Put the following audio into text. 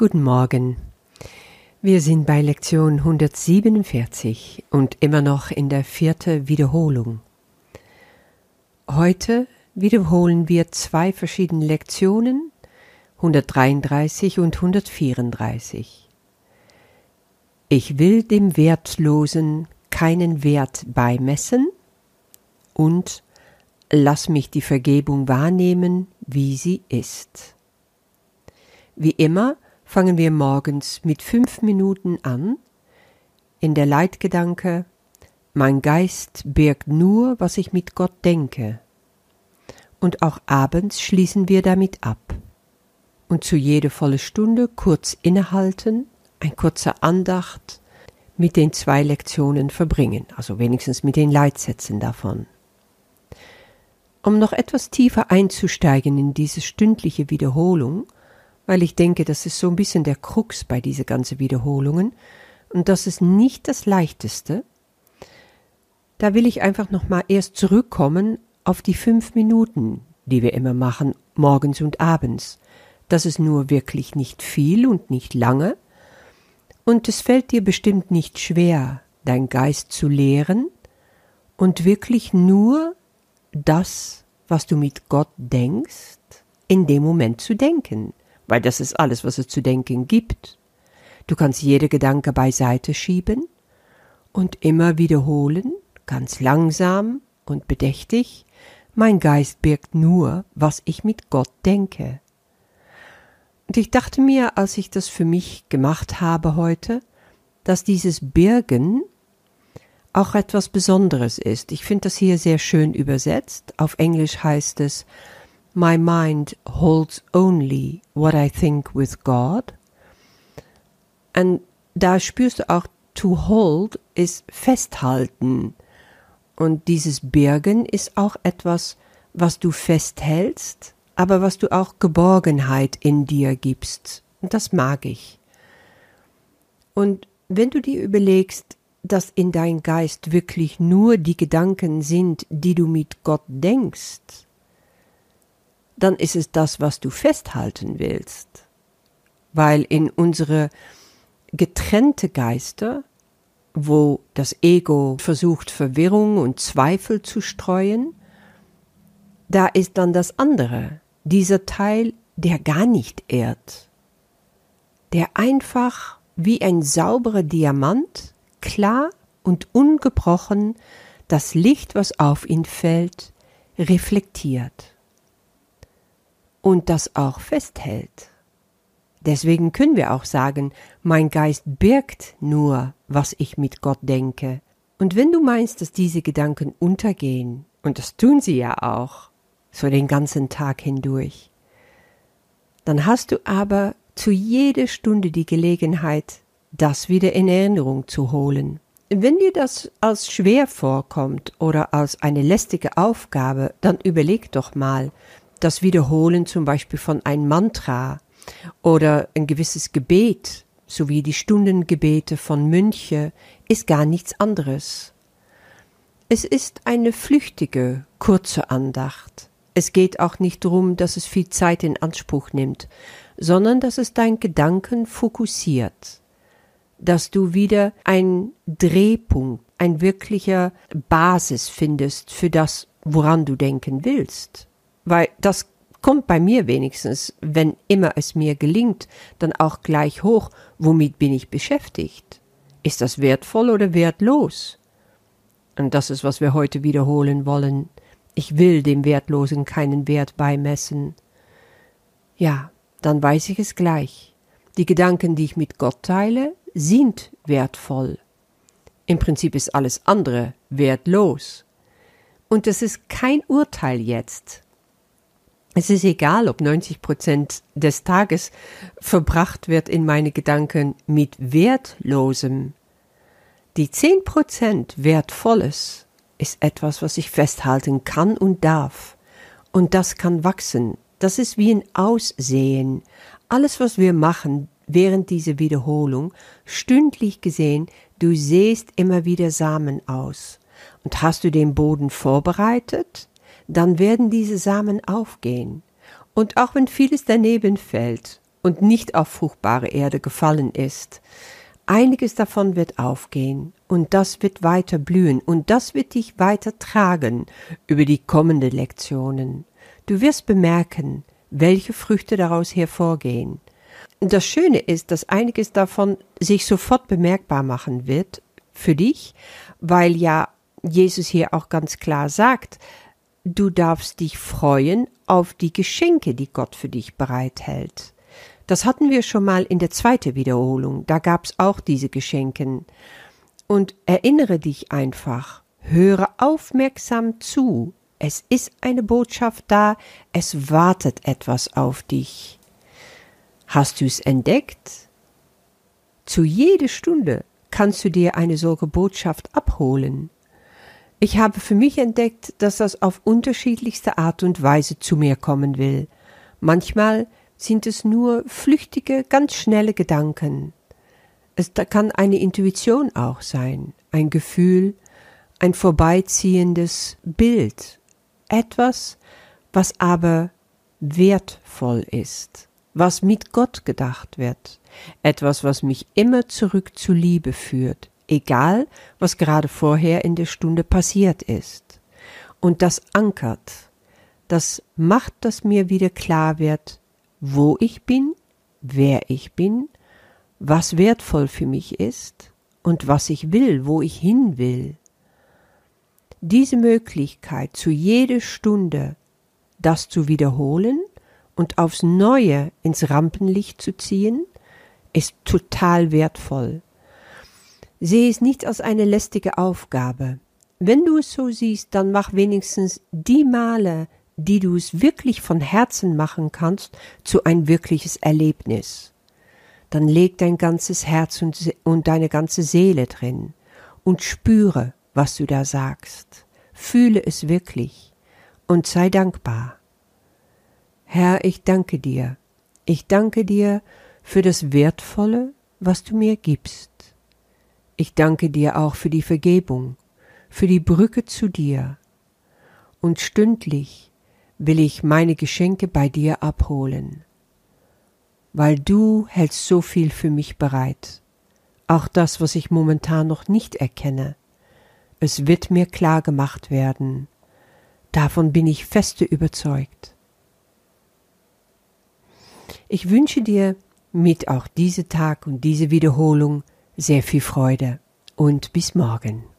Guten Morgen. Wir sind bei Lektion 147 und immer noch in der vierten Wiederholung. Heute wiederholen wir zwei verschiedene Lektionen, 133 und 134. Ich will dem Wertlosen keinen Wert beimessen und lass mich die Vergebung wahrnehmen, wie sie ist. Wie immer fangen wir morgens mit fünf Minuten an, in der Leitgedanke, mein Geist birgt nur, was ich mit Gott denke. Und auch abends schließen wir damit ab. Und zu jeder volle Stunde kurz innehalten, ein kurzer Andacht mit den zwei Lektionen verbringen, also wenigstens mit den Leitsätzen davon. Um noch etwas tiefer einzusteigen in diese stündliche Wiederholung, weil ich denke, das ist so ein bisschen der Krux bei diese ganzen Wiederholungen und das ist nicht das leichteste. Da will ich einfach noch mal erst zurückkommen auf die fünf Minuten, die wir immer machen, morgens und abends. Das ist nur wirklich nicht viel und nicht lange. Und es fällt dir bestimmt nicht schwer, dein Geist zu lehren und wirklich nur das, was du mit Gott denkst, in dem Moment zu denken weil das ist alles, was es zu denken gibt. Du kannst jede Gedanke beiseite schieben und immer wiederholen, ganz langsam und bedächtig, mein Geist birgt nur, was ich mit Gott denke. Und ich dachte mir, als ich das für mich gemacht habe heute, dass dieses Birgen auch etwas Besonderes ist. Ich finde das hier sehr schön übersetzt. Auf Englisch heißt es My mind holds only what I think with God. Und da spürst du auch, to hold ist festhalten. Und dieses Birgen ist auch etwas, was du festhältst, aber was du auch Geborgenheit in dir gibst. Und das mag ich. Und wenn du dir überlegst, dass in dein Geist wirklich nur die Gedanken sind, die du mit Gott denkst, dann ist es das, was du festhalten willst. Weil in unsere getrennte Geister, wo das Ego versucht, Verwirrung und Zweifel zu streuen, da ist dann das andere, dieser Teil, der gar nicht ehrt, der einfach wie ein sauberer Diamant, klar und ungebrochen, das Licht, was auf ihn fällt, reflektiert und das auch festhält. Deswegen können wir auch sagen, mein Geist birgt nur, was ich mit Gott denke. Und wenn du meinst, dass diese Gedanken untergehen, und das tun sie ja auch, so den ganzen Tag hindurch, dann hast du aber zu jeder Stunde die Gelegenheit, das wieder in Erinnerung zu holen. Wenn dir das als schwer vorkommt oder als eine lästige Aufgabe, dann überleg doch mal, das Wiederholen zum Beispiel von ein Mantra oder ein gewisses Gebet, sowie die Stundengebete von Mönche, ist gar nichts anderes. Es ist eine flüchtige, kurze Andacht. Es geht auch nicht darum, dass es viel Zeit in Anspruch nimmt, sondern dass es dein Gedanken fokussiert, dass du wieder ein Drehpunkt, ein wirklicher Basis findest für das, woran du denken willst weil das kommt bei mir wenigstens, wenn immer es mir gelingt, dann auch gleich hoch, womit bin ich beschäftigt? Ist das wertvoll oder wertlos? Und das ist, was wir heute wiederholen wollen. Ich will dem Wertlosen keinen Wert beimessen. Ja, dann weiß ich es gleich. Die Gedanken, die ich mit Gott teile, sind wertvoll. Im Prinzip ist alles andere wertlos. Und es ist kein Urteil jetzt. Es ist egal, ob 90 Prozent des Tages verbracht wird in meine Gedanken mit Wertlosem. Die 10 Prozent Wertvolles ist etwas, was ich festhalten kann und darf. Und das kann wachsen. Das ist wie ein Aussehen. Alles, was wir machen während dieser Wiederholung, stündlich gesehen, du sähst immer wieder Samen aus. Und hast du den Boden vorbereitet? Dann werden diese Samen aufgehen. Und auch wenn vieles daneben fällt und nicht auf fruchtbare Erde gefallen ist. Einiges davon wird aufgehen und das wird weiter blühen und das wird dich weiter tragen über die kommenden Lektionen. Du wirst bemerken, welche Früchte daraus hervorgehen. Das Schöne ist, dass einiges davon sich sofort bemerkbar machen wird für dich, weil ja Jesus hier auch ganz klar sagt, du darfst dich freuen auf die Geschenke, die Gott für dich bereithält. Das hatten wir schon mal in der zweiten Wiederholung, da gab's auch diese Geschenken. Und erinnere dich einfach, höre aufmerksam zu, es ist eine Botschaft da, es wartet etwas auf dich. Hast du's entdeckt? Zu jeder Stunde kannst du dir eine solche Botschaft abholen. Ich habe für mich entdeckt, dass das auf unterschiedlichste Art und Weise zu mir kommen will. Manchmal sind es nur flüchtige, ganz schnelle Gedanken. Es kann eine Intuition auch sein, ein Gefühl, ein vorbeiziehendes Bild, etwas, was aber wertvoll ist, was mit Gott gedacht wird, etwas, was mich immer zurück zu Liebe führt, egal was gerade vorher in der Stunde passiert ist. Und das ankert, das macht, dass mir wieder klar wird, wo ich bin, wer ich bin, was wertvoll für mich ist und was ich will, wo ich hin will. Diese Möglichkeit, zu jeder Stunde das zu wiederholen und aufs Neue ins Rampenlicht zu ziehen, ist total wertvoll. Sehe es nicht als eine lästige Aufgabe. Wenn du es so siehst, dann mach wenigstens die Male, die du es wirklich von Herzen machen kannst, zu ein wirkliches Erlebnis. Dann leg dein ganzes Herz und, und deine ganze Seele drin und spüre, was du da sagst. Fühle es wirklich und sei dankbar. Herr, ich danke dir. Ich danke dir für das Wertvolle, was du mir gibst. Ich danke dir auch für die Vergebung, für die Brücke zu dir. Und stündlich will ich meine Geschenke bei dir abholen, weil du hältst so viel für mich bereit, auch das, was ich momentan noch nicht erkenne. Es wird mir klar gemacht werden. Davon bin ich feste überzeugt. Ich wünsche dir mit auch diese Tag und diese Wiederholung sehr viel Freude und bis morgen.